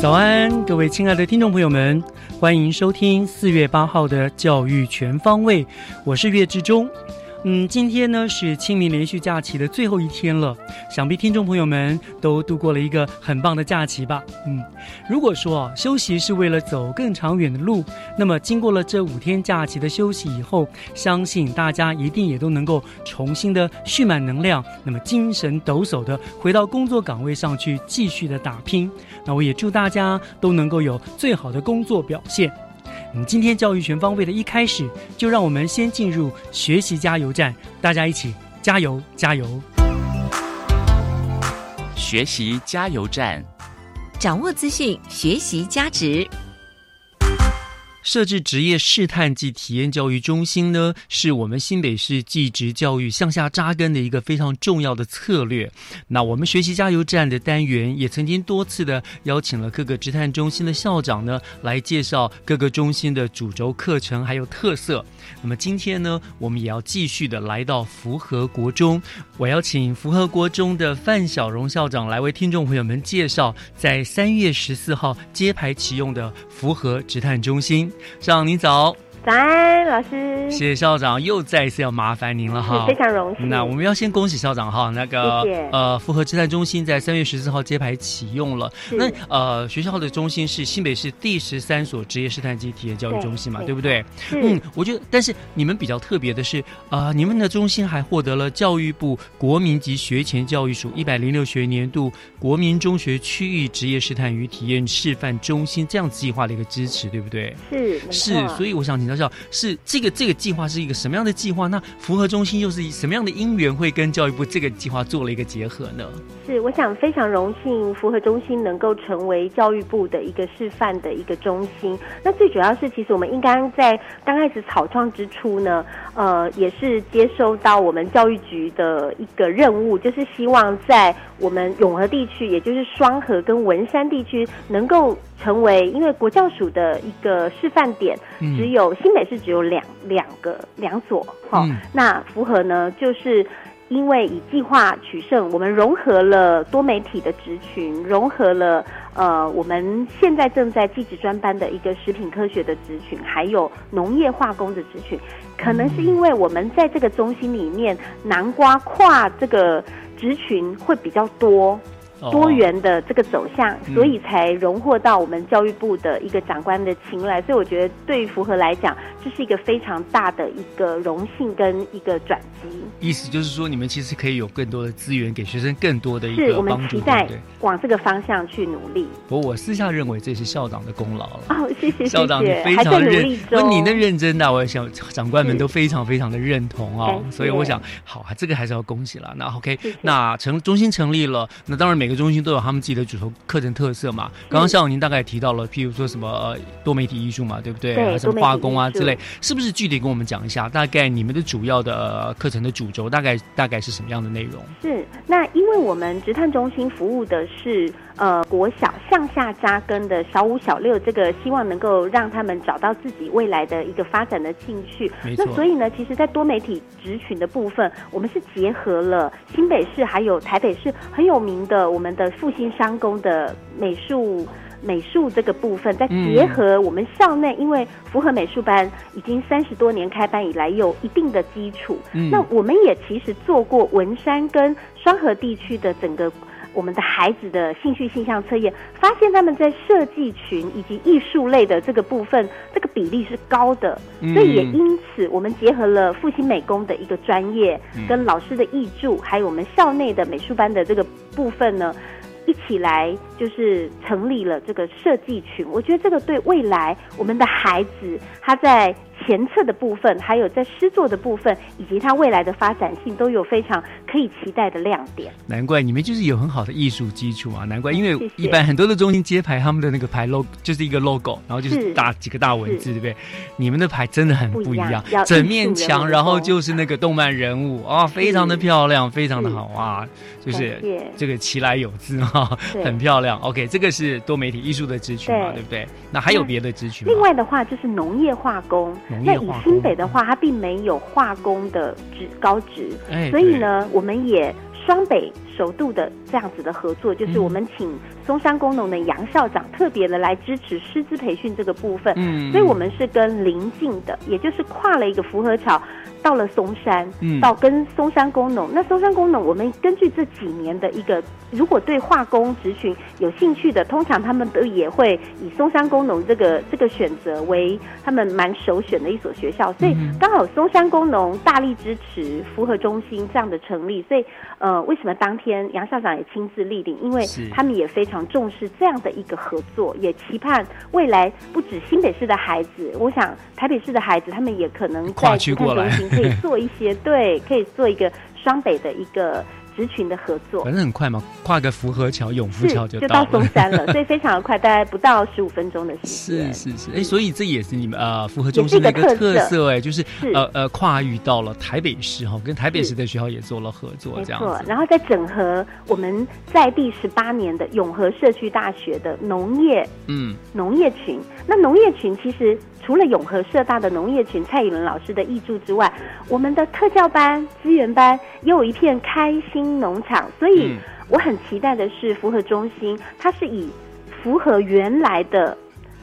早安，各位亲爱的听众朋友们，欢迎收听四月八号的《教育全方位》，我是岳志忠。嗯，今天呢是清明连续假期的最后一天了，想必听众朋友们都度过了一个很棒的假期吧。嗯，如果说啊休息是为了走更长远的路，那么经过了这五天假期的休息以后，相信大家一定也都能够重新的蓄满能量，那么精神抖擞的回到工作岗位上去继续的打拼。那我也祝大家都能够有最好的工作表现。嗯，今天教育全方位的一开始，就让我们先进入学习加油站，大家一起加油加油！学习加油站，掌握资讯，学习加值。设置职业试探及体验教育中心呢，是我们新北市技职教育向下扎根的一个非常重要的策略。那我们学习加油站的单元也曾经多次的邀请了各个职探中心的校长呢，来介绍各个中心的主轴课程还有特色。那么今天呢，我们也要继续的来到福和国中，我邀请福和国中的范小荣校长来为听众朋友们介绍，在三月十四号揭牌启用的福和职探中心。让你走。早安，老师，谢谢校长，又再一次要麻烦您了哈，非常荣幸。那我们要先恭喜校长哈，那个呃，复合职探中心在三月十四号揭牌启用了。那呃，学校的中心是新北市第十三所职业试探及体验教育中心嘛，对不对？嗯，我觉得，但是你们比较特别的是，啊，你们的中心还获得了教育部国民级学前教育署一百零六学年度国民中学区域职业试探与体验示范中心这样计划的一个支持，对不对？是是，所以我想请教是这个这个计划是一个什么样的计划？那符合中心又是以什么样的因缘会跟教育部这个计划做了一个结合呢？是，我想非常荣幸符合中心能够成为教育部的一个示范的一个中心。那最主要是，其实我们应该在刚开始草创之初呢，呃，也是接收到我们教育局的一个任务，就是希望在我们永和地区，也就是双河跟文山地区，能够成为因为国教署的一个示范点，只有新北市只有两两个两所，哈，那符合呢就是。因为以计划取胜，我们融合了多媒体的职群，融合了呃我们现在正在技职专班的一个食品科学的职群，还有农业化工的职群。可能是因为我们在这个中心里面，南瓜跨这个职群会比较多。多元的这个走向，所以才荣获到我们教育部的一个长官的青睐。所以我觉得，对于符合来讲，这是一个非常大的一个荣幸跟一个转机。意思就是说，你们其实可以有更多的资源，给学生更多的一个帮助，对往这个方向去努力。不过我私下认为这是校长的功劳了。哦，谢谢校长，你非常认，不，你的认真的，我想长官们都非常非常的认同哦。所以我想，好啊，这个还是要恭喜了。那 OK，那成中心成立了，那当然每个中心都有他们自己的主头课程特色嘛。刚刚校长您大概提到了，譬如说什么多媒体艺术嘛，对不对？什么化工啊之类。是不是具体跟我们讲一下？大概你们的主要的呃课程的主轴大概大概是什么样的内容？是，那因为我们职探中心服务的是呃国小向下扎根的小五、小六，这个希望能够让他们找到自己未来的一个发展的兴趣。那所以呢，其实，在多媒体职群的部分，我们是结合了新北市还有台北市很有名的我们的复兴商工的美术。美术这个部分，再结合我们校内，因为符合美术班已经三十多年开班以来有一定的基础，嗯。那我们也其实做过文山跟双河地区的整个我们的孩子的兴趣性向测验，发现他们在设计群以及艺术类的这个部分，这个比例是高的，嗯。所以也因此我们结合了复兴美工的一个专业，嗯。跟老师的译著，还有我们校内的美术班的这个部分呢。一起来就是成立了这个设计群，我觉得这个对未来我们的孩子他在前侧的部分，还有在诗作的部分，以及他未来的发展性，都有非常可以期待的亮点。难怪你们就是有很好的艺术基础啊！难怪，因为 一般很多的中心街牌，他们的那个牌 logo 就是一个 logo，然后就是是大几个大文字，对不对？你们的牌真的很不一样整面墙，然后就是那个动漫人物啊，非常的漂亮，非常的好啊，就是这个其来有自哈，对很漂亮。OK，这个是多媒体艺术的支群嘛，对对不对？那还有别的支群吗？另外的话就是农业化工，那以新北的话，它并没有化工的职高职，哎所以呢，我们也双北首度的这样子的合作，就是嗯。我们请松山工农的杨校长特别的来支持师资培训这个部分，嗯。所以我们是跟邻近的，也就是跨了一个福和桥。到了松山，嗯。到跟松山工农，那松山工农，我们根据这几年的一个，如果对化工职群有兴趣的，通常他们都也会以松山工农这个这个选择为他们蛮首选的一所学校，所以嗯。刚好松山工农大力支持符合中心这样的成立，所以呃，为什么当天杨校长也亲自莅领？因为他们也非常重视这样的一个合作，也期盼未来不止新北市的孩子，我想台北市的孩子他们也可能在职区过来。探中心可以做一些对，可以做一个双北的一个职群的合作。反正很快嘛，跨个福和桥、永福，桥就到了。到松山了，所以非常的快，大概不到十五分钟的时间。是是是，哎，所以这也是你们呃福河中心的一个特特色，哎，就是是呃呃跨域到了台北市哈，跟台北市是的学校也做了合作，没错这样子，。然后再整合我们在第十八年的永和社区大学的农业嗯，农业群。那农业群其实除了永和社大的农业群蔡以伦老师的译著之外，我们的特教班、资源班也有一片开心农场。所以嗯我很期待的是，符合中心它是以符合原来的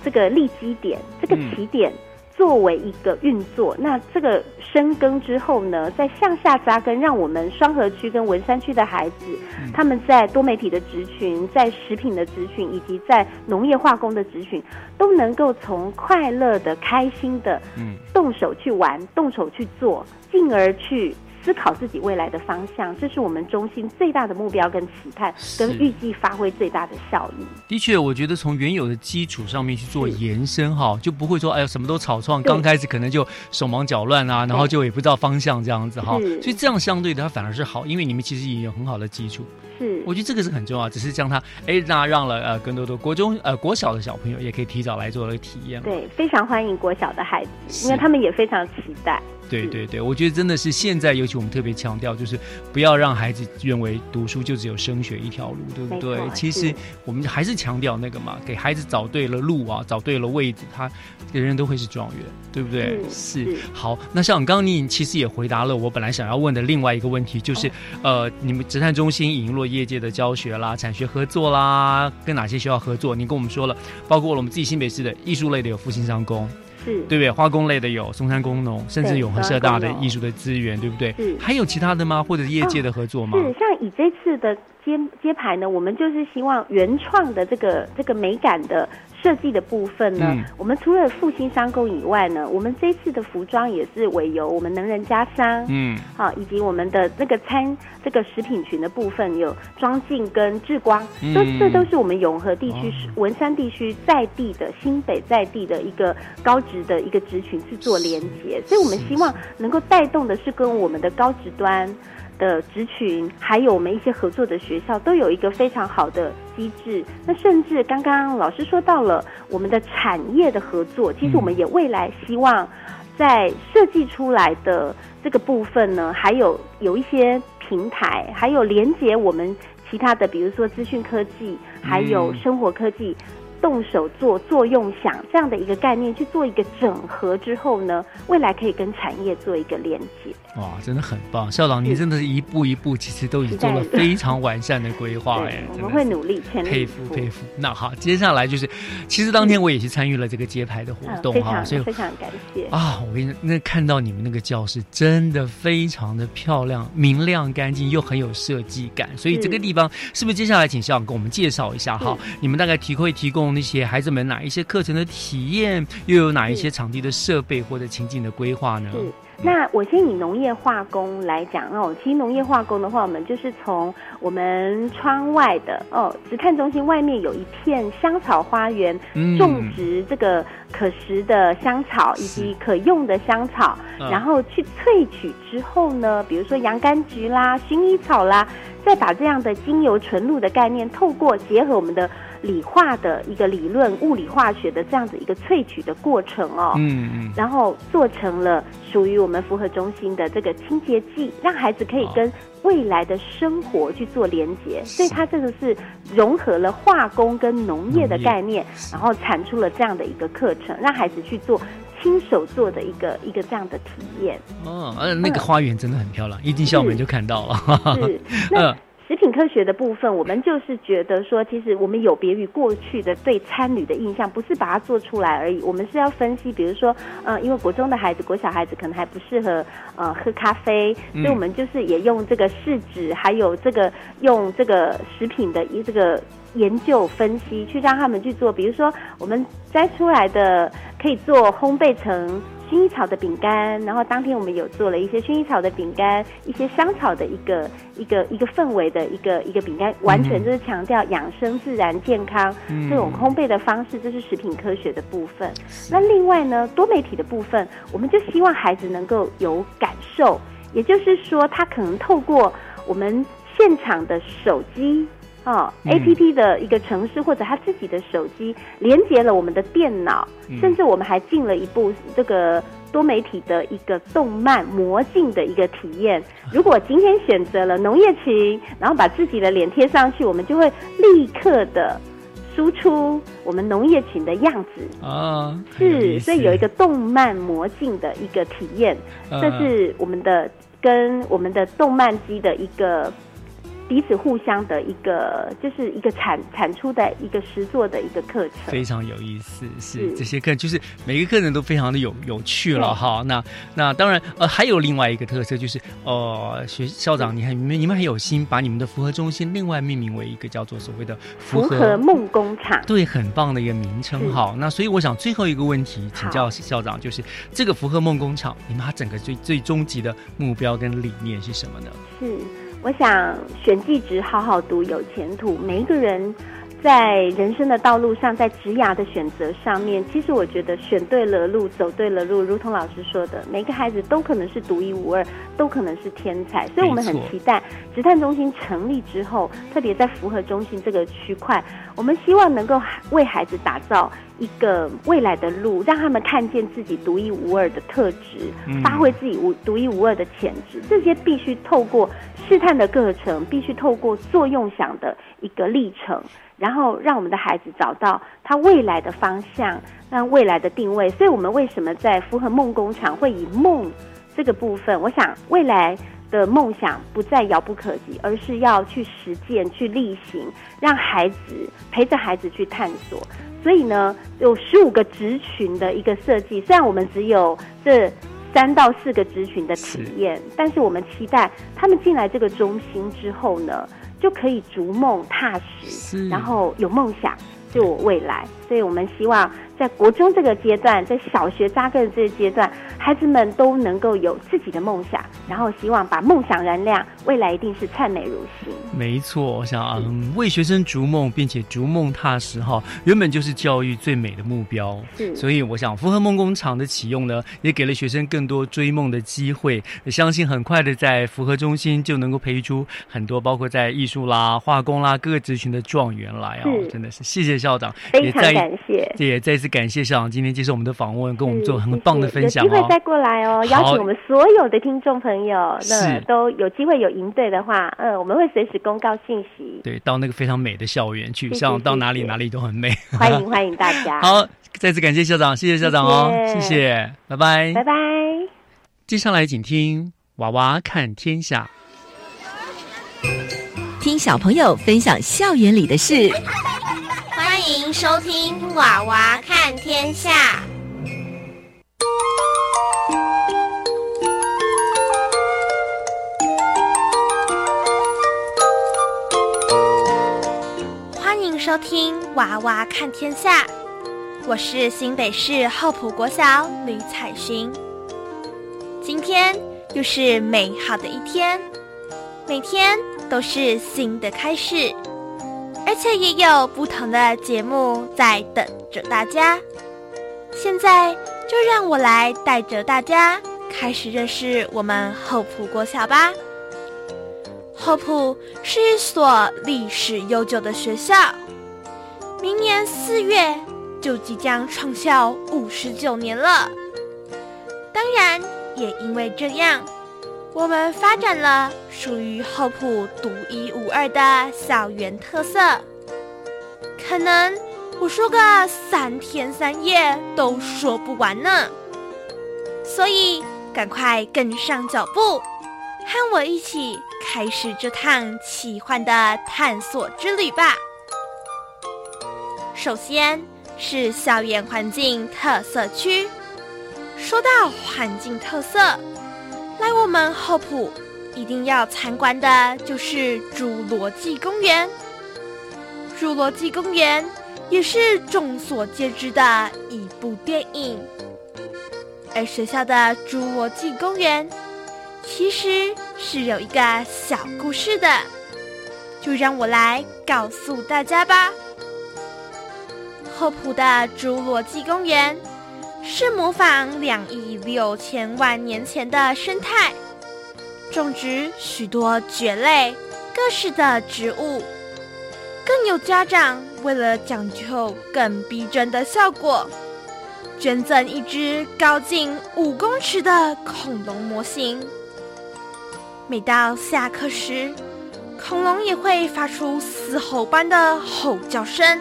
这个立基点、这个嗯起点。作为一个运作，那这个深耕之后呢，再向下扎根，让我们双河区跟文山区的孩子，嗯。他们在多媒体的职群、在食品的职群，以及在农业化工的职群，都能够从快乐的、开心的嗯，动手去玩、动手去做，进而去思考自己未来的方向。这是我们中心最大的目标跟期盼，跟预计发挥最大的效益。的确，我觉得从原有的基础上面去做延伸哈，就不会说哎呀什么都草创，刚开始可能就手忙脚乱啊，然后就也不知道方向这样子哈，所以这样相对的它反而是好，因为你们其实也有很好的基础，是我觉得这个是很重要，只是将它哎那让了呃更多的国中呃国小的小朋友也可以提早来做了体验。对，非常欢迎国小的孩子，因为他们也非常期待。对对对，我觉得真的是现在，尤其我们特别强调，就是不要让孩子认为读书就只有升学一条路，对不对其实我们还是强调那个嘛，给孩子找对了路啊，找对了位置，他人人都会是状元，对不对？是是好，那像刚刚你其实也回答了我本来想要问的另外一个问题，就是、呃，你们职探中心引入了业界的教学啦、产学合作啦，跟哪些学校合作？您跟我们说了，包括了我们自己新北市的艺术类的有复兴商工。是，对不对？化工类的有松山工农，甚至对永和社大的艺术的资源，对不对？还有其他的吗？或者是业界的合作吗？是，像以这次的揭揭牌呢，我们就是希望原创的这个这个美感的设计的部分呢，嗯我们除了复兴商工以外呢，我们这次的服装也是委由我们能人家商。嗯，好，以及我们的这个餐这个食品群的部分，有庄敬跟志光，都嗯这都是我们永和地区、哦文山地区在地的新北在地的一个高职的一个职群去做连接，所以我们希望能够带动的是跟我们的高职端。的职群，还有我们一些合作的学校，都有一个非常好的机制。那甚至刚刚老师说到了我们的产业的合作，其实我们也未来希望在设计出来的这个部分呢，还有有一些平台，还有连接我们其他的，比如说资讯科技，还有生活科技。动手做，作用想这样的一个概念去做一个整合之后呢，未来可以跟产业做一个连接。哇，真的很棒，校长，您真的是一步一步，其实都已经做了非常完善的规划哎，我们会努力，佩服佩服。那好，接下来就是，其实当天我也是参与了这个揭牌的活动哈，所以非常感谢啊！我跟你那看到你们那个教室真的非常的漂亮、明亮、干净，又很有设计感。所以这个地方是不是接下来请校长给我们介绍一下哈？你们大概提会提供。那些孩子们哪一些课程的体验，又有哪一些场地的设备或者情境的规划呢？那我先以农业化工来讲哦，其实农业化工的话，我们就是从我们窗外的哦，植炭中心外面有一片香草花园，种植这个可食的香草以及可用的香草，然后去萃取之后呢，比如说洋甘菊啦、薰衣草啦，再把这样的精油纯露的概念，透过结合我们的。理化的一个理论，物理化学的这样子一个萃取的过程哦，嗯嗯，然后做成了属于我们符合中心的这个清洁剂，让孩子可以跟未来的生活去做连接，所以它这个是融合了化工跟农业的概念，然后产出了这样的一个课程，让孩子去做亲手做的一个一个这样的体验。哦，呃，那个花园真的很漂亮，一进校门就看到了。是，那。食品科学的部分，我们就是觉得说，其实我们有别于过去的对餐旅的印象，不是把它做出来而已，我们是要分析，比如说，嗯，因为国中的孩子、国小孩子可能还不适合呃喝咖啡，所以我们就是也用这个试纸，还有这个用这个食品的一这个研究分析，去让他们去做，比如说我们摘出来的可以做烘焙成。薰衣草的饼干，然后当天我们有做了一些薰衣草的饼干，一些香草的一个一个一个氛围的一个一个饼干，完全就是强调养生、自然、健康这种烘焙的方式，这是食品科学的部分。那另外呢，多媒体的部分，我们就希望孩子能够有感受，也就是说，他可能透过我们现场的手机。哦，A P P 的一个城市或者他自己的手机连接了我们的电脑，甚至我们还进了一部这个多媒体的一个动漫魔镜的一个体验。如果今天选择了农业群，然后把自己的脸贴上去，我们就会立刻的输出我们农业群的样子啊，是，所以有一个动漫魔镜的一个体验，这是我们的跟我们的动漫机的一个。彼此互相的一个，就是一个产产出的一个实作的一个课程，非常有意思。是这些课，就是每个课程都非常的有有趣了哈。那那当然，呃，还有另外一个特色就是，呃，学校长，你看你们你们很有心，把你们的复合中心另外命名为一个叫做所谓的复合梦工厂，对，很棒的一个名称。哈，那所以我想最后一个问题请教校长，就是这个复合梦工厂，你们它整个最最终极的目标跟理念是什么呢？是。我想选技职好好读有前途。每一个人在人生的道路上，在职涯的选择上面，其实我觉得选对了路，走对了路。如同老师说的，每个孩子都可能是独一无二，都可能是天才。所以我们很期待职探中心成立之后，特别在符合中心这个区块，我们希望能够为孩子打造。一个未来的路，让他们看见自己独一无二的特质，发挥自己无独一无二的潜质。这些必须透过试探的过程，必须透过作用想的一个历程，然后让我们的孩子找到他未来的方向，让未来的定位。所以，我们为什么在符合梦工厂会以梦这个部分？我想未来的梦想不再遥不可及，而是要去实践、去例行，让孩子陪着孩子去探索。所以呢，有十五个职群的一个设计。虽然我们只有这三到四个职群的体验，但是我们期待他们进来这个中心之后呢，就可以逐梦踏实，然后有梦想，就有未来。所以我们希望。在国中这个阶段，在小学扎根的这个阶段，孩子们都能够有自己的梦想，然后希望把梦想燃亮，未来一定是灿美如新。没错，我想嗯，为学生逐梦，并且逐梦踏实哈，原本就是教育最美的目标。是，所以我想，符合梦工厂的启用呢，也给了学生更多追梦的机会。相信很快的，在符合中心就能够培育出很多，包括在艺术啦、化工啦各个职群的状元来啊！真的是谢谢校长，非常感谢，也再次。次感谢校长今天接受我们的访问，跟我们做很棒的分享哦。有机会再过来哦，邀请我们所有的听众朋友，那是都有机会有营队的话，嗯，我们会随时公告信息，对，到那个非常美的校园去，谢谢校长到哪里哪里都很美。欢迎 欢迎大家，，好，再次感谢校长，谢谢校长哦，谢谢谢谢，拜拜。拜拜。接下来请听《娃娃看天下》。听小朋友分享校园里的事。欢迎收听《娃娃看天下》。欢迎收听《娃娃看天下》，我是新北市厚朴国小吕彩寻。今天又是美好的一天，每天都是新的开始。而且也有不同的节目在等着大家。现在就让我来带着大家开始认识我们厚朴国小吧。厚朴是一所历史悠久的学校，明年四月就即将创校五十九年了。当然，也因为这样。我们发展了属于厚朴独一无二的校园特色，可能我说个三天三夜都说不完呢。所以赶快跟上脚步，和我一起开始这趟奇幻的探索之旅吧。首先是校园环境特色区，说到环境特色。来我们厚朴一定要参观的就是侏罗纪公园。侏罗纪公园也是众所皆知的一部电影，而学校的侏罗纪公园其实是有一个小故事的，就让我来告诉大家吧。厚朴的侏罗纪公园。是模仿两亿六千万年前的生态，种植许多蕨类、各式的植物。更有家长为了讲究更逼真的效果，捐赠一只高近五公尺的恐龙模型。每到下课时，恐龙也会发出嘶吼般的吼叫声，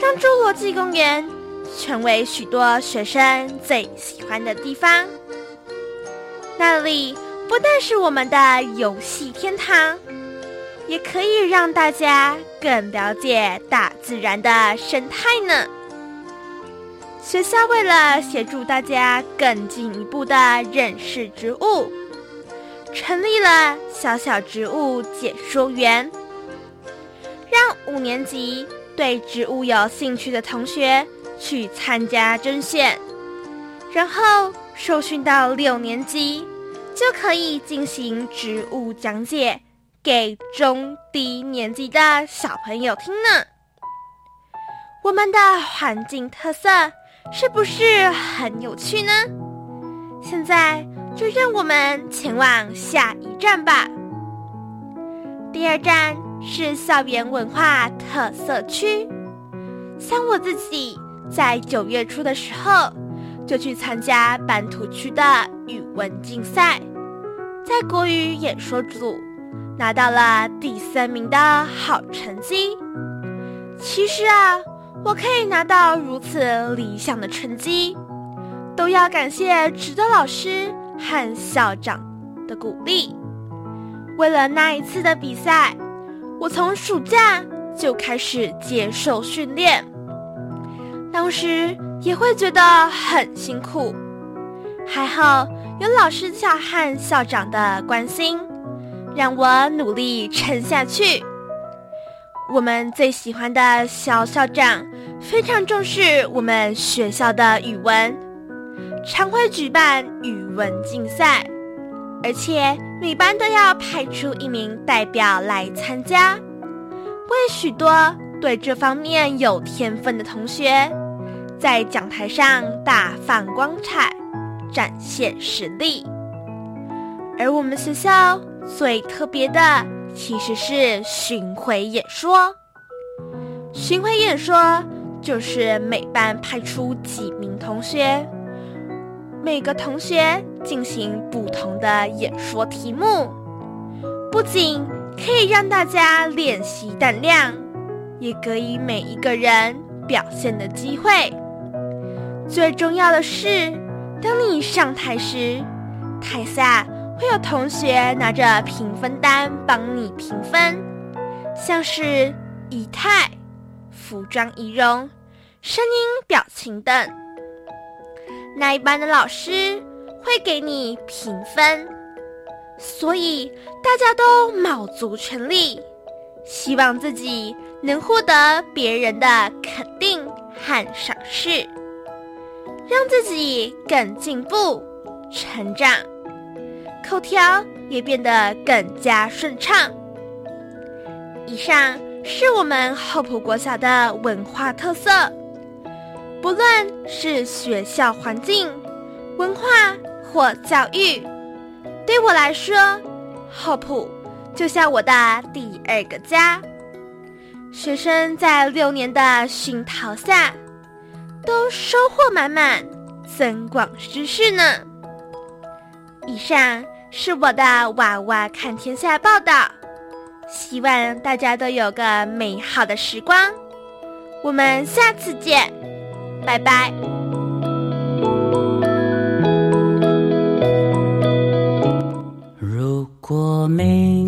让侏罗纪公园。成为许多学生最喜欢的地方。那里不但是我们的游戏天堂，也可以让大家更了解大自然的生态呢。学校为了协助大家更进一步的认识植物，成立了小小植物解说员，让五年级对植物有兴趣的同学。去参加甄选，然后受训到六年级，就可以进行植物讲解给中低年级的小朋友听呢。我们的环境特色是不是很有趣呢？现在就让我们前往下一站吧。第二站是校园文化特色区，像我自己。在九月初的时候，就去参加板土区的语文竞赛，在国语演说组拿到了第三名的好成绩。其实啊，我可以拿到如此理想的成绩，都要感谢指导老师和校长的鼓励。为了那一次的比赛，我从暑假就开始接受训练。当时也会觉得很辛苦，还好有老师小和校长的关心，让我努力撑下去。我们最喜欢的小校长非常重视我们学校的语文，常会举办语文竞赛，而且每班都要派出一名代表来参加，为许多对这方面有天分的同学。在讲台上大放光彩，展现实力。而我们学校最特别的，其实是巡回演说。巡回演说就是每班派出几名同学，每个同学进行不同的演说题目，不仅可以让大家练习胆量，也给予每一个人表现的机会。最重要的是，当你上台时，台下会有同学拿着评分单帮你评分，像是仪态、服装仪容、声音、表情等。那一班的老师会给你评分，所以大家都卯足全力，希望自己能获得别人的肯定和赏识。让自己更进步、成长，口条也变得更加顺畅。以上是我们厚朴国小的文化特色，不论是学校环境、文化或教育，对我来说，厚朴就像我的第二个家。学生在六年的熏陶下。都收获满满，增广知识呢。以上是我的娃娃看天下报道，希望大家都有个美好的时光。我们下次见，拜拜。如果明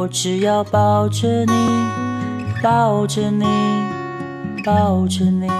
我只要抱着你，抱着你，抱着你。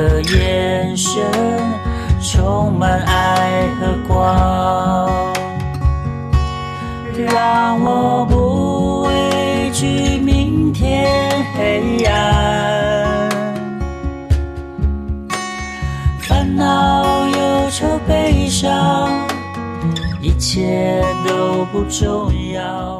的眼神充满爱和光，让我不畏惧明天黑暗，烦恼、忧愁、悲伤，一切都不重要。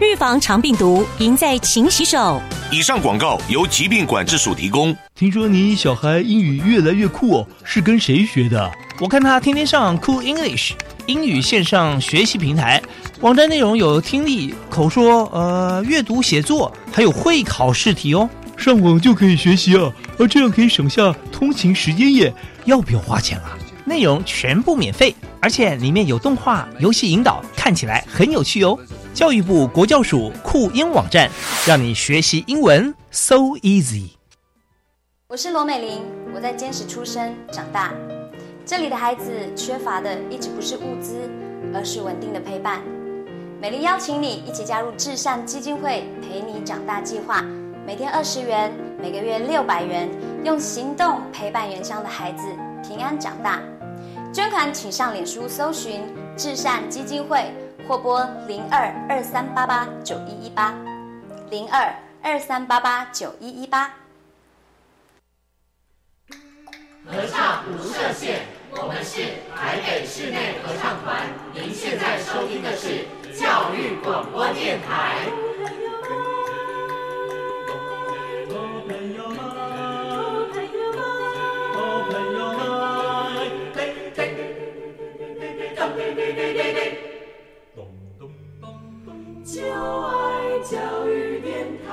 预防肠病毒，赢在勤洗手。以上广告由疾病管制署提供。听说你小孩英语越来越酷哦，是跟谁学的？我看他天天上 Cool English 英语线上学习平台，网站内容有听力、口说、呃阅读、写作，还有会考试题哦。上网就可以学习啊，而这样可以省下通勤时间耶。要不要花钱啊？内容全部免费，而且里面有动画、游戏引导，看起来很有趣哦。教育部国教署酷英网站，让你学习英文 so easy。我是罗美玲，我在坚持出生长大，这里的孩子缺乏的一直不是物资，而是稳定的陪伴。美玲邀请你一起加入至善基金会陪你长大计划，每天二十元，每个月六百元，用行动陪伴原乡的孩子平安长大。捐款请上脸书搜寻至善基金会。或拨零二二三八八九一一八，零二二三八八九一一八。合唱无设限，我们是台北室内合唱团。您现在收听的是教育广播电台。就爱教育电台。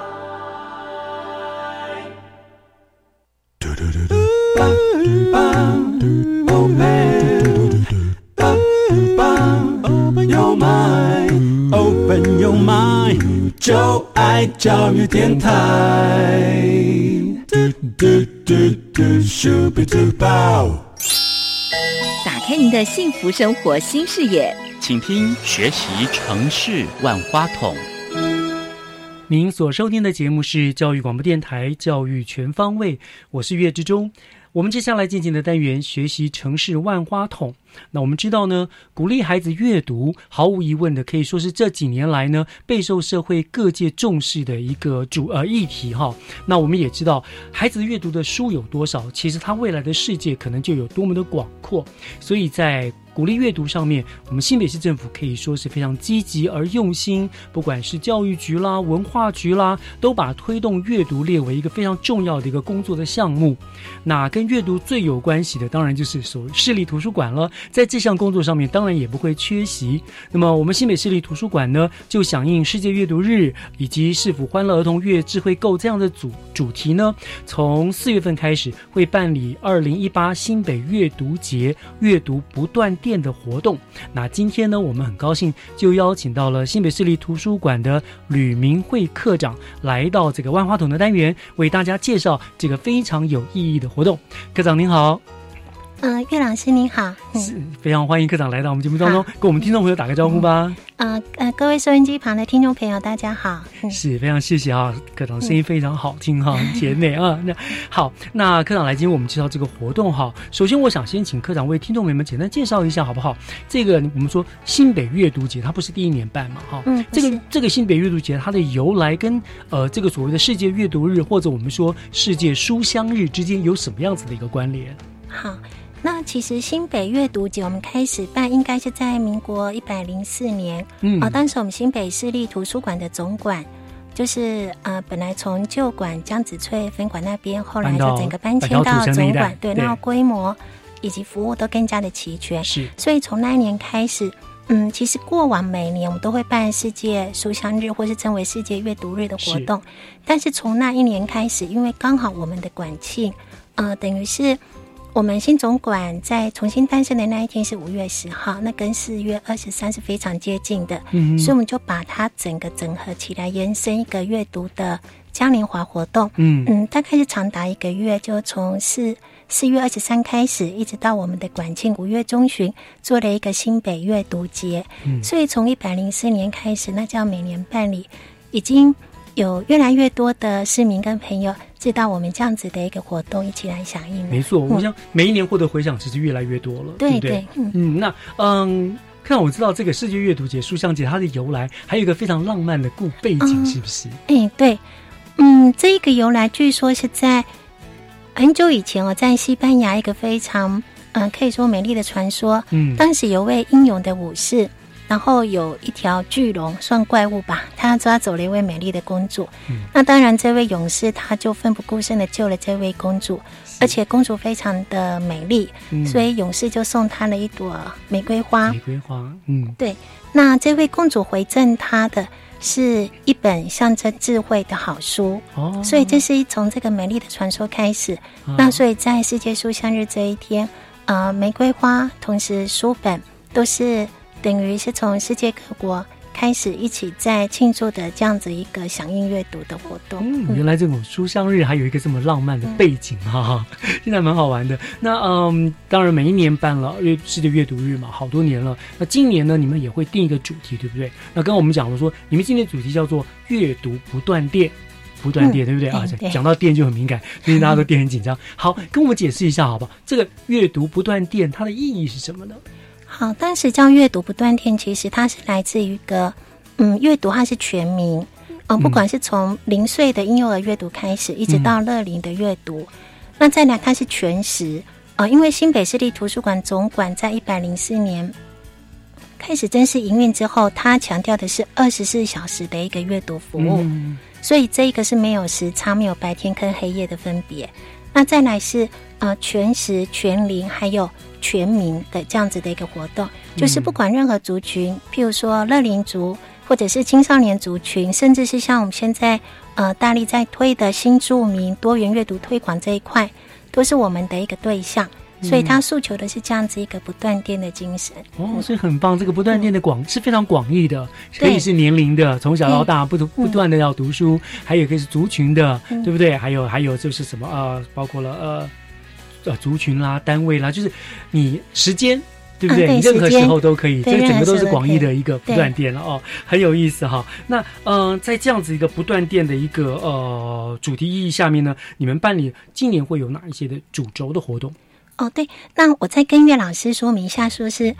Open your mind, open your mind，就爱教育电台。打开您的幸福生活新视野。请听《学习城市万花筒》。您所收听的节目是教育广播电台《教育全方位》，我是岳志忠。我们接下来进行的单元《学习城市万花筒》。那我们知道呢，鼓励孩子阅读，毫无疑问的可以说是这几年来呢备受社会各界重视的一个主呃议题哈。那我们也知道，孩子阅读的书有多少，其实他未来的世界可能就有多么的广阔。所以在鼓励阅读上面，我们新北市政府可以说是非常积极而用心。不管是教育局啦、文化局啦，都把推动阅读列为一个非常重要的一个工作的项目。那跟阅读最有关系的，当然就是所市立图书馆了。在这项工作上面，当然也不会缺席。那么，我们新北市立图书馆呢，就响应世界阅读日以及市府欢乐儿童月智慧购这样的主主题呢，从四月份开始会办理二零一八新北阅读节，阅读不断。电的活动，那今天呢，我们很高兴就邀请到了新北市立图书馆的吕明慧课长来到这个万花筒的单元，为大家介绍这个非常有意义的活动。科长您好。嗯，岳老师您好，是非常欢迎科长来到我们节目当中，跟我们听众朋友打个招呼吧。呃呃，各位收音机旁的听众朋友，大家好。是非常谢谢啊，科长声音非常好听哈，甜美啊。那好，那科长来今天我们介绍这个活动哈。首先，我想先请科长为听众朋友们简单介绍一下好不好？这个我们说新北阅读节，它不是第一年办嘛哈？嗯，这个这个新北阅读节它的由来跟呃这个所谓的世界阅读日或者我们说世界书香日之间有什么样子的一个关联？好。那其实新北阅读节我们开始办，应该是在民国一百零四年。嗯，啊，当时我们新北市立图书馆的总馆，就是呃，本来从旧馆江子翠分馆那边，后来就整个搬迁到总馆，对，那规模以及服务都更加的齐全。是，所以从那一年开始，嗯，其实过往每年我们都会办世界书香日，或是称为世界阅读日的活动。但是从那一年开始，因为刚好我们的馆庆，呃，等于是。我们新总管在重新诞生的那一天是五月十号，那跟四月二十三是非常接近的，嗯所以我们就把它整个整合起来，延伸一个阅读的嘉年华活动。嗯嗯，大概是长达一个月，就从四四月二十三开始，一直到我们的管庆五月中旬，做了一个新北阅读节。嗯所以从一百零四年开始，那叫每年办理，已经有越来越多的市民跟朋友知道我们这样子的一个活动，一起来响应。没错，我嗯想每一年获得回响其实越来越多了，对不对对？嗯嗯，那嗯，看我知道这个世界阅读节、书香节它的由来，还有一个非常浪漫的故背景，嗯是不是？哎，对，嗯，这一个由来据说是在很久以前哦，在西班牙一个非常嗯、呃可以说美丽的传说。嗯当时有位英勇的武士，然后有一条巨龙，算怪物吧，他抓走了一位美丽的公主。嗯那当然，这位勇士他就奋不顾身的救了这位公主，而且公主非常的美丽，嗯所以勇士就送她了一朵玫瑰花。玫瑰花，嗯，对，那这位公主回赠他的是一本象征智慧的好书。哦，所以这是从这个美丽的传说开始。啊那所以在世界书香日这一天，呃，玫瑰花同时书本都是等于是从世界各国开始一起在庆祝的这样子一个响应阅读的活动。嗯，原来这种书香日还有一个这么浪漫的背景哈、哈，现在蛮好玩的。那嗯，当然每一年办了阅世界阅读日嘛，好多年了。那今年呢，你们也会定一个主题，对不对？那刚刚我们讲了说，你们今年的主题叫做“阅读不断电”。不断电，嗯对不对啊讲到电就很敏感，最近大家都电很紧张。好，跟我们解释一下，好不好？这个阅读不断电，它的意义是什么呢？好，当时叫阅读不断电，其实它是来自于一个，嗯，阅读它是全民，嗯、不管是从零岁的婴幼儿阅读开始，一直到乐龄的阅读，那再来它是全时，呃，因为新北市立图书馆总馆在一百零四年开始正式营运之后，它强调的是二十四小时的一个阅读服务，嗯。所以这一个是没有时差、没有白天跟黑夜的分别。那再来是呃全时、全龄还有全民的这样子的一个活动，就是不管任何族群，譬如说乐龄族或者是青少年族群，甚至是像我们现在呃大力在推的新著名多元阅读推广这一块，都是我们的一个对象。所以他诉求的是这样子一个不断电的精神。哦，所以很棒，这个不断电的广是非常广义的，可以是年龄的，从小到大不不不断的要读书，还有可以是族群的，嗯对不对？还有还有就是什么呃，包括了呃呃族群啦、单位啦，就是你时间。对不对？你任何时候都可以，这个整个都是广义的一个不断电了哦，很有意思哈。那嗯、呃在这样子一个不断电的一个呃主题意义下面呢，你们办理今年会有哪一些的主轴的活动？哦，对，那我再跟岳老师说明一下，说是，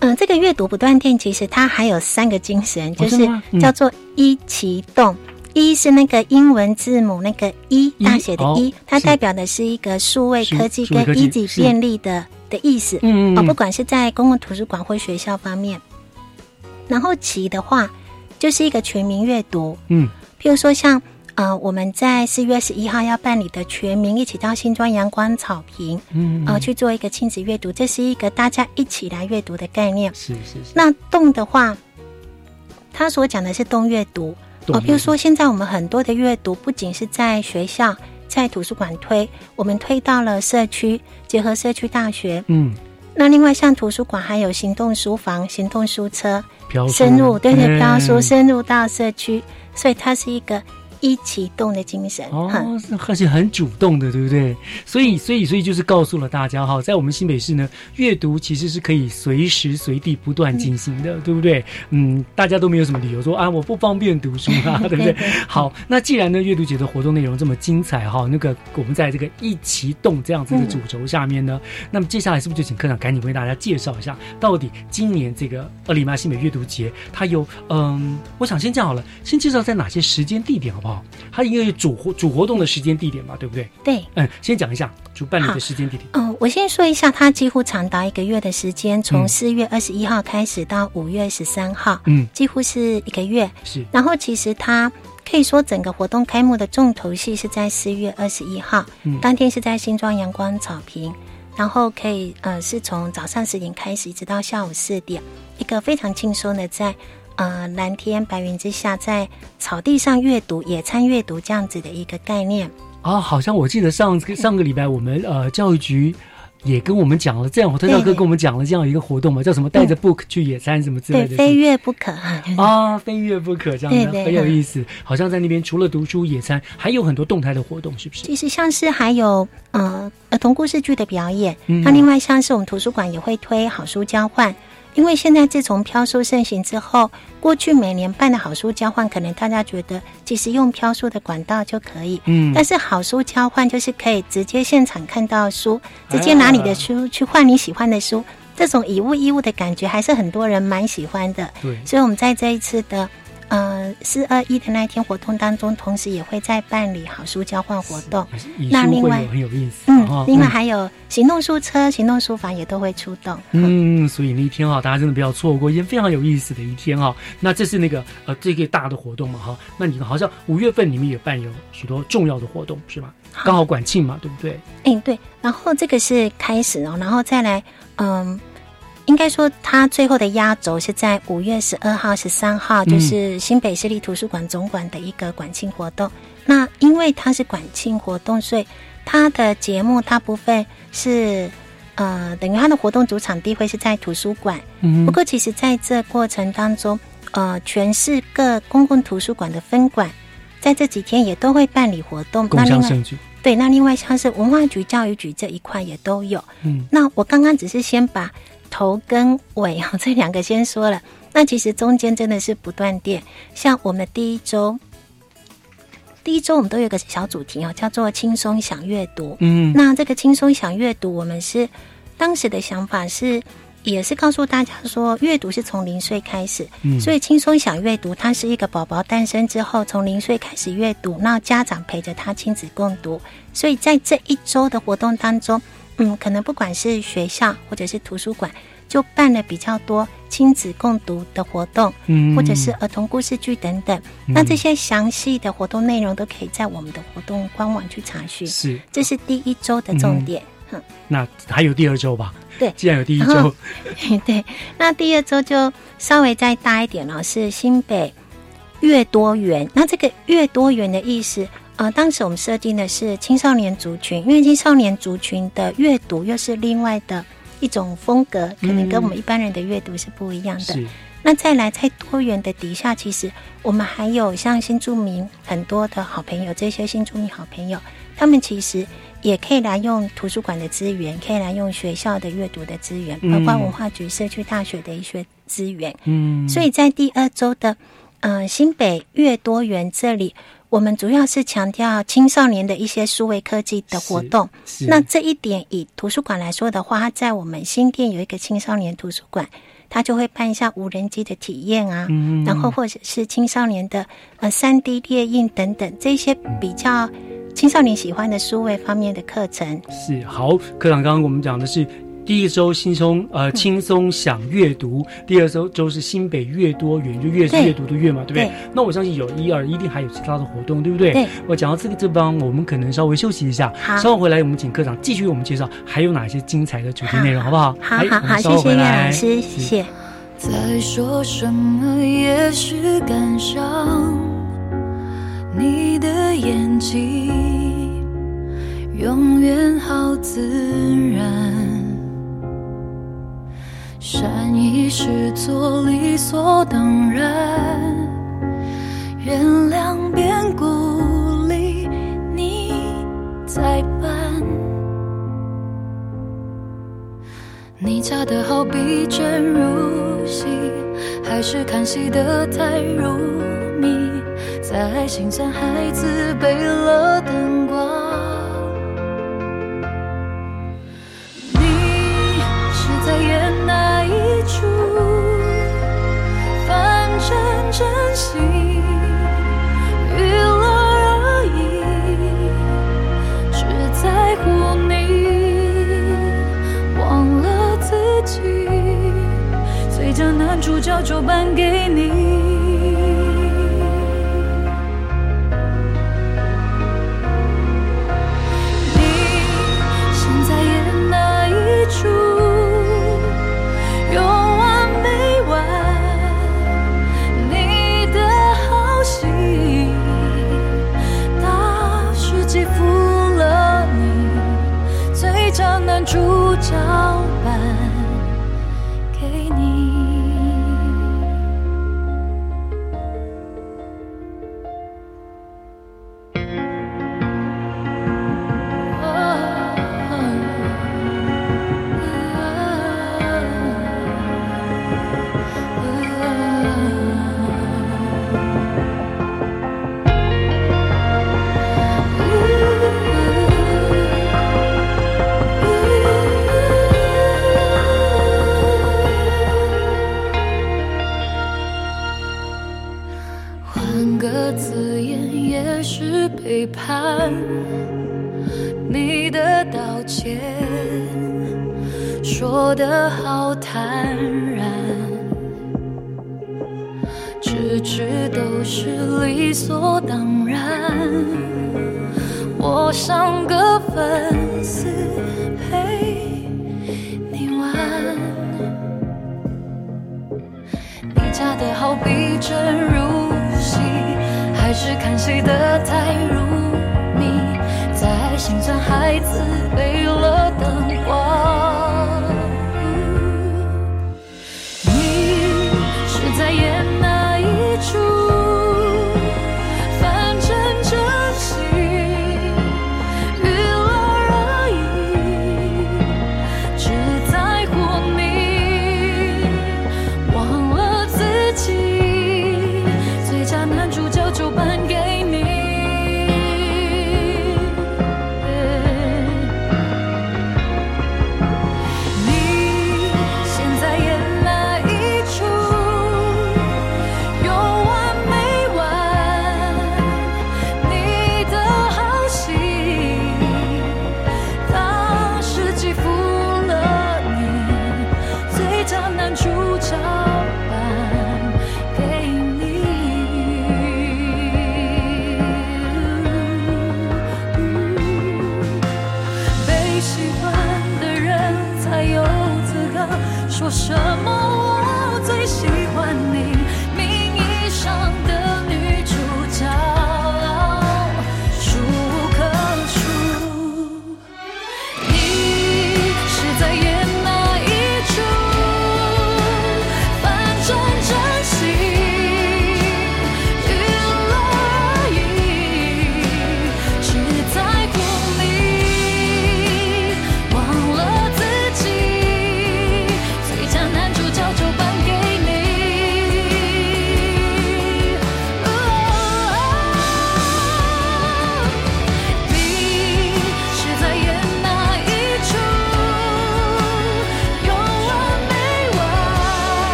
嗯、这个阅读不断电，其实它还有三个精神，就是叫做一启动。一是那个英文字母那个一一大写的一，哦它代表的是一个数位科技跟一级便利的的意思。嗯嗯嗯哦，不管是在公共图书馆或学校方面。然后其的话，就是一个全民阅读，嗯，譬如说像呃我们在四月十一号要办理的全民一起到新庄阳光草坪，嗯呃去做一个亲子阅读，这是一个大家一起来阅读的概念。是是是。那动的话，他所讲的是动阅读哦，比如说现在我们很多的阅读，不仅是在学校、在图书馆推，我们推到了社区，结合社区大学。嗯，那另外像图书馆还有行动书房、行动书车，飘深入对对哎。飘书深入到社区，所以它是一个一起动的精神。哦哼，而且很主动的，对不对？所以，所以，所以就是告诉了大家哈，在我们新北市呢，阅读其实是可以随时随地不断进行的，对不对？嗯，大家都没有什么理由说啊，我不方便读书啊，对不对？好，那既然呢，阅读节的活动内容这么精彩哈，那个我们在这个一起动这样子的主轴下面呢，那么接下来是不是就请科长赶紧为大家介绍一下，到底今年这个二里妈新北阅读节它有嗯，我想先这样好了，先介绍在哪些时间地点好不好？它应该有主活主活动的时间地点嘛，对不对？对。嗯，先讲一下主办理的时间地点。嗯，我先说一下，它几乎长达一个月的时间，从嗯四月二十一号开始到五月十三号，嗯，几乎是一个月。是然后其实它可以说整个活动开幕的重头戏是在四月二十一号，嗯当天是在新庄阳光草坪，然后可以呃是从早上十点开始，一直到下午四点，一个非常轻松的在。呃，蓝天白云之下，在草地上阅读、野餐阅读这样子的一个概念。啊，好像我记得上个 上个礼拜我们呃教育局也跟我们讲了，这样特教哥跟我们讲了这样一个活动嘛，叫什么带着 book 去野餐什么之类的，对，非越不可啊，非越不可这样的很有意思。好像在那边除了读书野餐，还有很多动态的活动，是不是？其实像是还有呃儿童故事剧的表演，那另外像是我们图书馆也会推好书交换。因为现在自从飘书盛行之后，过去每年办的好书交换，可能大家觉得其实用飘书的管道就可以，嗯，但是好书交换就是可以直接现场看到书，直接拿你的书去换你喜欢的书，这种以物易物的感觉还是很多人蛮喜欢的。对，所以我们在这一次的。呃，四二一的那一天活动当中，同时也会在办理好书交换活动。那另外很有意思，嗯，另外还有行动书车、行动书房也都会出动。嗯，所以那一天哈，大家真的不要错过，也非常有意思的一天哈。那这是那个呃这个大的活动嘛哈。那你好像五月份你们也办有许多重要的活动是吧？刚好管庆嘛，对不对？哎，对。然后这个是开始哦，然后再来，嗯。应该说，他最后的压轴是在五月十二号、十三号，就是新北市立图书馆总馆的一个馆庆活动。那因为它是馆庆活动，所以它的节目大部分是呃，等于它的活动主场地会是在图书馆。嗯不过，其实在这过程当中，呃，全市各公共图书馆的分馆在这几天也都会办理活动。共享盛举。对，那另外像是文化局、教育局这一块也都有。嗯，那我刚刚只是先把。头跟尾 哈，这两个先说了。那其实中间真的是不断电。像我们第一周，第一周我们都有个小主题哦，叫做轻松想阅读。嗯，那这个轻松想阅读，我们是当时的想法是，也是告诉大家说，阅读是从零岁开始。嗯，所以轻松想阅读，它是一个宝宝诞生之后，从零岁开始阅读，那家长陪着他亲子共读。所以在这一周的活动当中。嗯，可能不管是学校或者是图书馆，就办了比较多亲子共读的活动，嗯，或者是儿童故事剧等等。那这些详细的活动内容都可以在我们的活动官网去查询。是，这是第一周的重点。哼，那还有第二周吧？对，既然有第一周，对，那第二周就稍微再大一点了，是新北越多元。那这个越多元的意思。呃，当时我们设定的是青少年族群，因为青少年族群的阅读又是另外的一种风格，可能跟我们一般人的阅读是不一样的。那再来在多元的底下，其实我们还有像新住民很多的好朋友，这些新住民好朋友，他们其实也可以来用图书馆的资源，可以来用学校的阅读的资源，包括文化局、社区大学的一些资源。嗯，所以在第二周的呃新北越多元这里。我们主要是强调青少年的一些数位科技的活动。那这一点，以图书馆来说的话，它在我们新店有一个青少年图书馆，它就会办一下无人机的体验啊，然后或者是青少年的呃三 D 列印等等这些比较青少年喜欢的数位方面的课程。是好，科长刚刚我们讲的是。第一周轻松呃轻松想阅读，第二周周是新北越多元，就越是阅读的越嘛，对不对？那我相信有一二一定还有其他的活动，对不对？对。我讲到这个这方，我们可能稍微休息一下，稍后回来我们请科长继续为我们介绍还有哪些精彩的主题内容，好不好？好好好，谢谢叶老师，谢谢。再说什么也是感伤，你的眼睛永远好自然。善意视作理所当然，原谅变故里你在扮，你假的好比真如戏，还是看戏的太入迷，在心酸孩子背了灯光。心娱乐而已，只在乎你，忘了自己。最佳男主角就颁给你。江南主角般。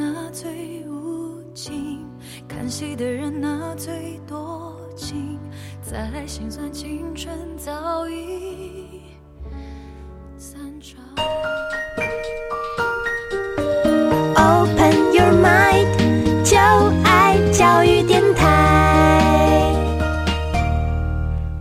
那最无情，看戏的人那最多情，再来心酸青春早已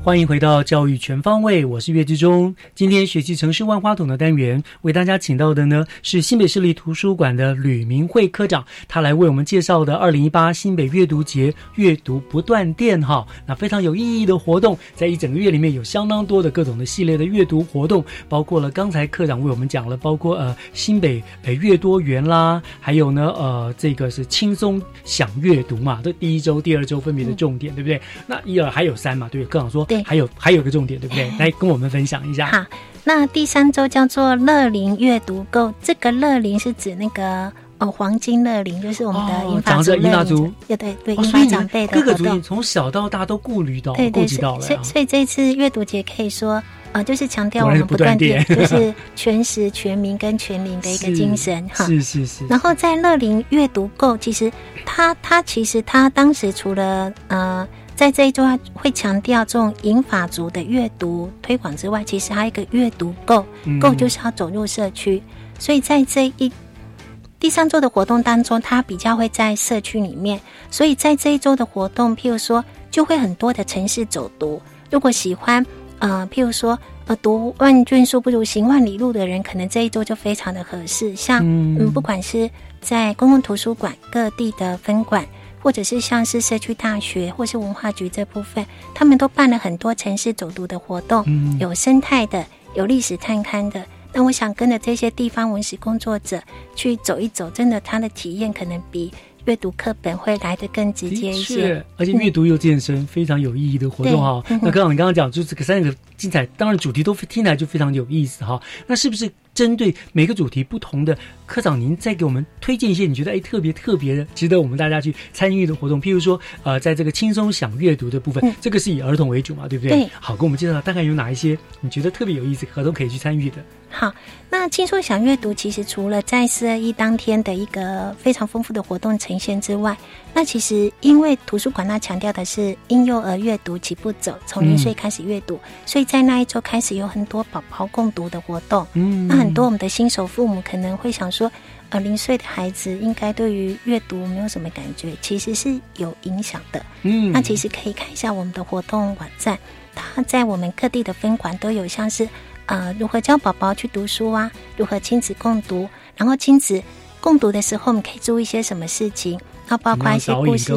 欢迎回到教育全方位，我是岳志忠。今天学习城市万花筒的单元，为大家请到的呢是新北市立图书馆的吕明慧科长，他来为我们介绍的二零一八新北阅读节阅读不断电哈，那非常有意义的活动，在一整个月里面有相当多的各种的系列的阅读活动，包括了刚才科长为我们讲了，包括呃新北呃阅多元啦，还有呢呃这个是轻松享阅读嘛，这第一周、第二周分别的重点，对不对？那一二还有三嘛，对？科长说还有还有个重点，对不对？来跟我们分享一下。好，那第三周叫做乐龄阅读购，这个乐龄是指那个哦黄金乐龄，就是我们的哦银发长者族银发族者，对对对，哦，银所发长辈的各个族群。从小到大都顾虑到、顾对对，及到了。所以所以这次阅读节可以说，呃，就是强调我们不不断电电，就是全时全民跟全龄的一个精神哈。是是是。然后在乐龄阅读购，其实他他其实他当时除了呃在这一周他会强调这种银发族的阅读推广之外，其实还有一个阅读购嗯，购就是要走入社区，所以在这一第三周的活动当中，它比较会在社区里面，所以在这一周的活动，譬如说。就会很多的城市走读。如果喜欢，呃，譬如说，呃，读万卷书不如行万里路的人，可能这一周就非常的合适。像，嗯，不管是在公共图书馆各地的分馆，或者是像是社区大学或是文化局这部分，他们都办了很多城市走读的活动，有生态的，有历史探勘的。那我想跟着这些地方文史工作者去走一走，真的，他的体验可能比。阅读课本会来的更直接一些，而且阅读又健身，非常有意义的活动哈。那刚好你刚刚讲，就是这个三个精彩，当然主题都听起来就非常有意思哈。那是不是针对每个主题不同的科长，您再给我们推荐一些你觉得哎特别特别的，值得我们大家去参与的活动？譬如说，呃，在这个轻松想阅读的部分，这个是以儿童为主嘛，对不对？对。好，给我们介绍大概有哪一些你觉得特别有意思，儿童可以去参与的。好，那轻松想阅读其实除了在四二一当天的一个非常丰富的活动呈现之外，那其实因为图书馆它强调的是婴幼儿阅读起步走，从零岁开始阅读，所以在那一周开始有很多宝宝共读的活动。嗯，那很多我们的新手父母可能会想说，呃，零岁的孩子应该对于阅读没有什么感觉，其实是有影响的。嗯，那其实可以看一下我们的活动网站，它在我们各地的分馆都有像是。呃，如何教宝宝去读书啊？如何亲子共读？然后亲子共读的时候，我们可以做一些什么事情？然后包括一些故事，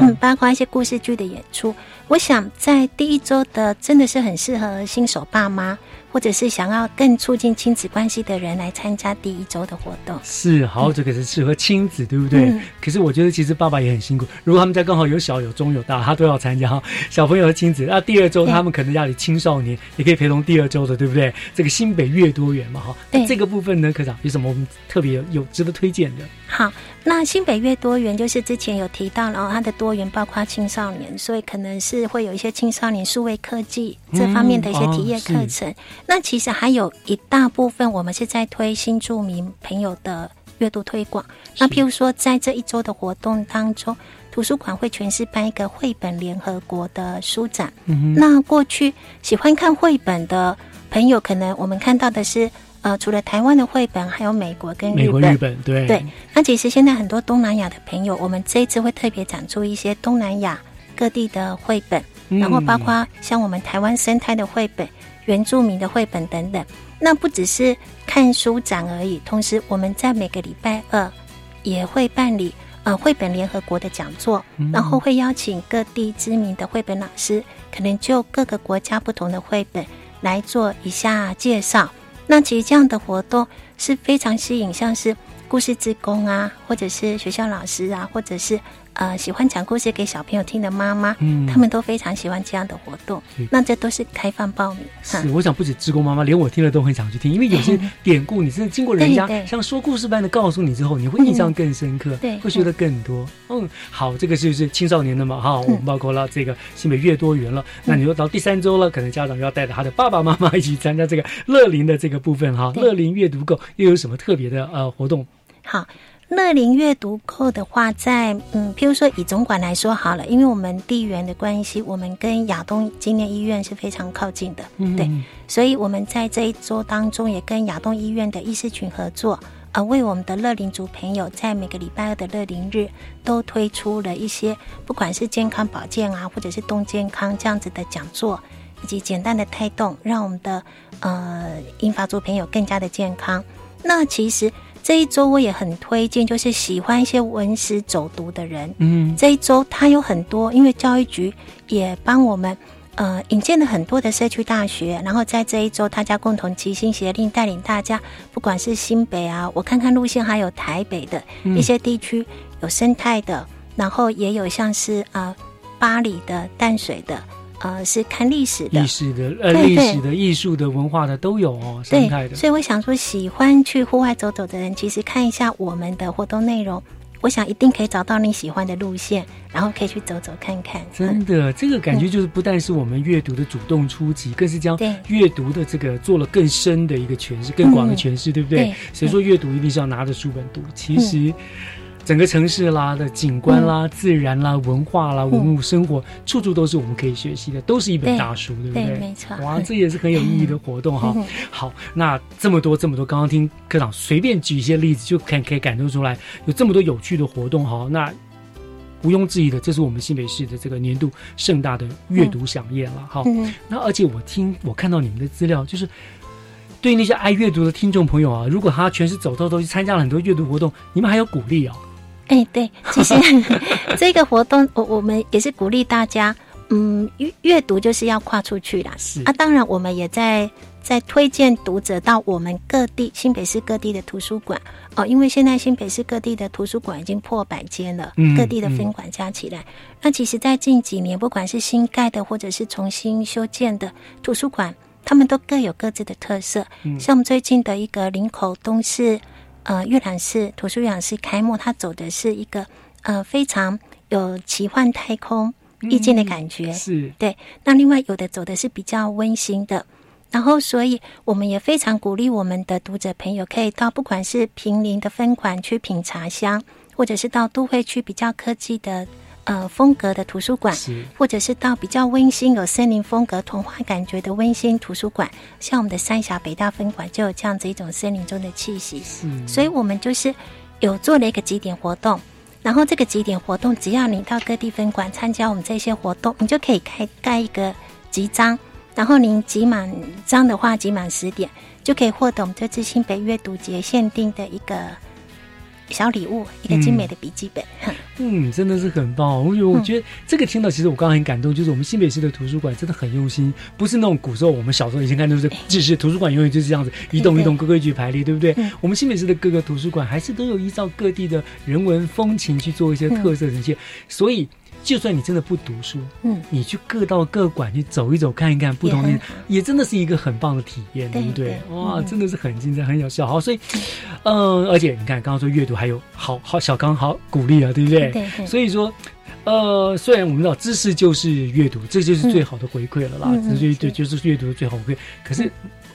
嗯，包括一些故事剧的演出。我想在第一周的真的是很适合新手爸妈。或者是想要更促进亲子关系的人来参加第一周的活动，是好，这个是适合亲子，对不对？可是我觉得其实爸爸也很辛苦，如果他们家刚好有小有中有大，他都要参加哈。小朋友和亲子，那第二周他们可能家里青少年也可以陪同第二周的，对不对？这个新北越多元嘛哈。那这个部分呢，科长有什么我们特别有值得推荐的？好，那新北越多元就是之前有提到，然后它的多元包括青少年，所以可能是会有一些青少年数位科技这方面的一些体验课程。那其实还有一大部分，我们是在推新住民朋友的阅读推广。那譬如说，在这一周的活动当中，图书馆会全市办一个绘本联合国的书展。那过去喜欢看绘本的朋友，可能我们看到的是。呃，除了台湾的绘本，还有美国跟日本，日本对对。那其实现在很多东南亚的朋友，我们这一次会特别展出一些东南亚各地的绘本，然后包括像我们台湾生态的绘本、原住民的绘本等等。那不只是看书展而已，同时我们在每个礼拜二也会办理呃绘本联合国的讲座，然后会邀请各地知名的绘本老师，可能就各个国家不同的绘本来做一下介绍。那其实这样的活动是非常吸引，像是故事职工啊，或者是学校老师啊，或者是。呃，喜欢讲故事给小朋友听的妈妈，嗯，他们都非常喜欢这样的活动。那这都是开放报名。是，我想不止职工妈妈，连我听了都很想去听，因为有些典故，你真的经过人家像说故事般的告诉你之后，你会印象更深刻，对，会学得更多。嗯，好，这个就是青少年的嘛，哈，我们包括了这个新北越多元了。那你说到第三周了，可能家长要带着他的爸爸妈妈一起参加这个乐龄的这个部分哈。乐龄阅读购又有什么特别的呃活动？好。乐龄阅读购的话，在嗯，譬如说以总馆来说好了，因为我们地缘的关系，我们跟亚东纪念医院是非常靠近的，嗯对，所以我们在这一周当中也跟亚东医院的医师群合作，呃，为我们的乐龄族朋友在每个礼拜二的乐龄日都推出了一些，不管是健康保健啊，或者是动健康这样子的讲座，以及简单的胎动，让我们的呃英法族朋友更加的健康。那其实。这一周我也很推荐，就是喜欢一些文史走读的人。嗯，这一周他有很多，因为教育局也帮我们呃引荐了很多的社区大学，然后在这一周大家共同齐心协力，带领大家，不管是新北啊，我看看路线，还有台北的一些地区有生态的，然后也有像是啊巴黎的淡水的。呃，是看历史的，历史的，呃，历史的、艺术的、文化的都有哦，生态的。所以我想说，喜欢去户外走走的人，其实看一下我们的活动内容，我想一定可以找到你喜欢的路线，然后可以去走走看看。真的，这个感觉就是不但是我们阅读的主动出击，更是将阅读的这个做了更深的一个诠释、更广的诠释，对不对？谁说阅读一定是要拿着书本读？其实。整个城市啦的景观啦、自然啦、文化啦、文物生活，处处都是我们可以学习的，都是一本大书，对不对？没错。哇，这也是很有意义的活动哈。好，那这么多这么多，刚刚听科长随便举一些例子，就可可以感受出来，有这么多有趣的活动哈。那毋庸置疑的，这是我们新北市的这个年度盛大的阅读飨宴了。哈，那而且我听我看到你们的资料，就是对那些爱阅读的听众朋友啊，如果他全是走透透去参加了很多阅读活动，你们还有鼓励啊？哎，对，其实 这个活动我我们也是鼓励大家，嗯，阅阅读就是要跨出去啦。是啊，当然我们也在在推荐读者到我们各地新北市各地的图书馆哦，因为现在新北市各地的图书馆已经破百间了，嗯各地的分馆加起来，那其实，在近几年，不管是新盖的或者是重新修建的图书馆，他们都各有各自的特色。嗯像我们最近的一个林口东市呃阅览室图书阅览室开幕，它走的是一个呃非常有奇幻太空意境的感觉。是对，那另外有的走的是比较温馨的，然后所以我们也非常鼓励我们的读者朋友可以到不管是平林的分馆去品茶香，或者是到都会区比较科技的呃风格的图书馆，或者是到比较温馨有森林风格、童话感觉的温馨图书馆，像我们的三峡北大分馆就有这样子一种森林中的气息。嗯所以我们就是有做了一个集点活动，然后这个集点活动，只要你到各地分馆参加我们这些活动，你就可以开盖一个集章，然后您集满章的话，集满十点就可以获得我们这次新北阅读节限定的一个小礼物，一个精美的笔记本。嗯，真的是很棒。我觉得，我觉得这个听到，其实我刚刚很感动，就是我们新北市的图书馆真的很用心，不是那种古时候我们小时候以前看都是只是图书馆，永远就是这样子一栋一栋规规矩排列，对不对？我们新北市的各个图书馆还是都有依照各地的人文风情去做一些特色呈现，所以。就算你真的不读书，嗯，你去各道各馆去走一走、看一看不同的，也真的是一个很棒的体验，对不对？哇，真的是很精彩、很有效。好，所以，嗯，而且你看，刚刚说阅读还有好好小刚好鼓励啊，对不对？对。所以说，呃，虽然我们知道知识就是阅读，这就是最好的回馈了啦，这就对，就是阅读的最好回馈。可是。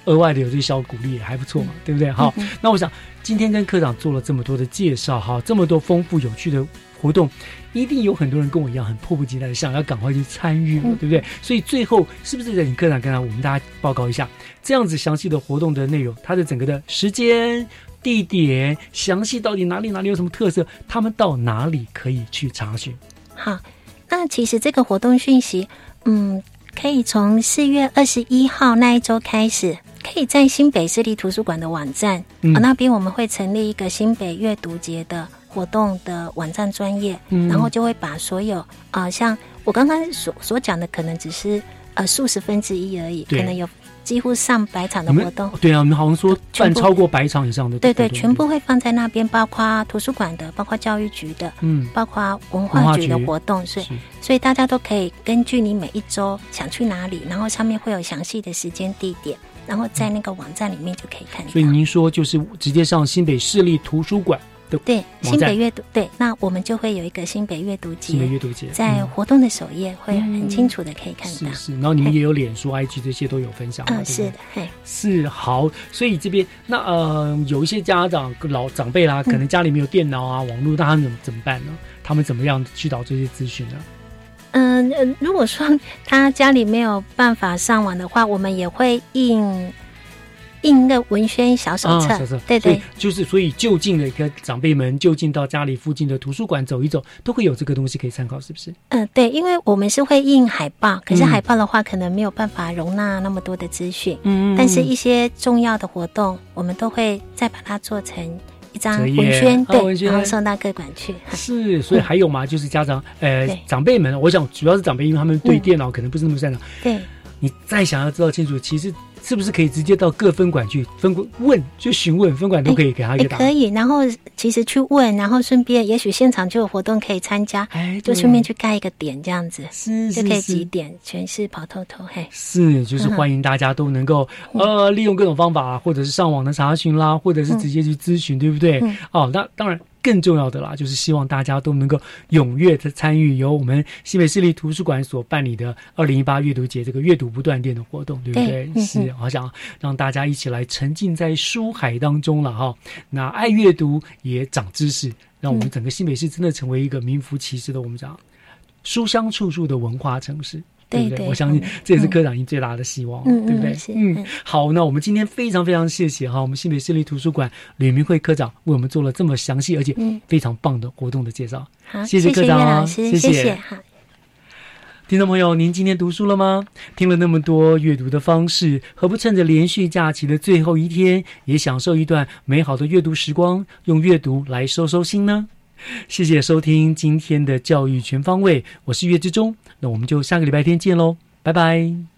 额外的有这些小鼓励也还不错嘛，对不对？好，那我想今天跟科长做了这么多的介绍，哈，这么多丰富有趣的活动，一定有很多人跟我一样很迫不及待的想要赶快去参与了，对不对？所以最后是不是请科长跟他我们大家报告一下，这样子详细的活动的内容，它的整个的时间、地点，详细到底哪里哪里有什么特色，他们到哪里可以去查询？好，那其实这个活动讯息，嗯，可以从四月二十一号那一周开始。可以在新北市立图书馆的网站，那边我们会成立一个新北阅读节的活动的网站专业，嗯然后就会把所有啊、呃，像我刚刚所所讲的，可能只是呃数十分之一而已，可能有几乎上百场的活动。对啊，我们好像说办超过百场以上的，对对，全部会放在那边，包括图书馆的，包括教育局的，嗯，包括文化局的活动，所以所以大家都可以根据你每一周想去哪里，然后上面会有详细的时间地点。然后在那个网站里面就可以看到。所以您说就是直接上新北市立图书馆的对新北阅读对，那我们就会有一个新北阅读节，新北阅读节在活动的首页会很清楚的可以看到。是是，然后你们也有脸书、IG 这些都有分享。嗯，是的，嘿，是好。所以这边那呃有一些家长老长辈啦，可能家里没有电脑啊、网络，那他们怎么怎么办呢？他们怎么样去找这些资讯呢？嗯、呃，如果说他家里没有办法上网的话，我们也会印印个文宣小手册。对对，就是所以就近的一个长辈们，就近到家里附近的图书馆走一走，都会有这个东西可以参考，是不是？嗯、呃，对，因为我们是会印海报，可是海报的话，可能没有办法容纳那么多的资讯。嗯，但是一些重要的活动，我们都会再把它做成。一张文宣，对，文宣然后送到各馆去。是，所以 还有嘛，就是家长，呃，长辈们，我想主要是长辈，因为他们对电脑可能不是那么擅长。对，你再想要知道清楚，其实是不是可以直接到各分馆去分馆问，就询问分馆都可以给他一个答案。可以，然后其实去问，然后顺便也许现场就有活动可以参加，哎，就顺便去盖一个点，这样子是就可以几点全市跑透透。嘿，是，就是欢迎大家都能够呃利用各种方法，或者是上网的查询啦，或者是直接去咨询，对不对？哦，那当然。更重要的啦，就是希望大家都能够踊跃的参与由我们西北市立图书馆所办理的二零一八阅读节这个阅读不断电的活动，对不对？对是，好想让大家一起来沉浸在书海当中了哈。那爱阅读也长知识，让我们整个西北市真的成为一个名副其实的我们讲书香处处的文化城市。对不对？我相信这也是科长您最大的希望，对不对？嗯，好，那我们今天非常非常谢谢哈，我们新北市立图书馆吕明慧科长为我们做了这么详细而且非常棒的活动的介绍。好，谢谢科长，谢谢。好，听众朋友，您今天读书了吗？听了那么多阅读的方式，何不趁着连续假期的最后一天，也享受一段美好的阅读时光，用阅读来收收心呢？谢谢收听今天的教育全方位，我是岳志忠，那我们就下个礼拜天见喽，拜拜。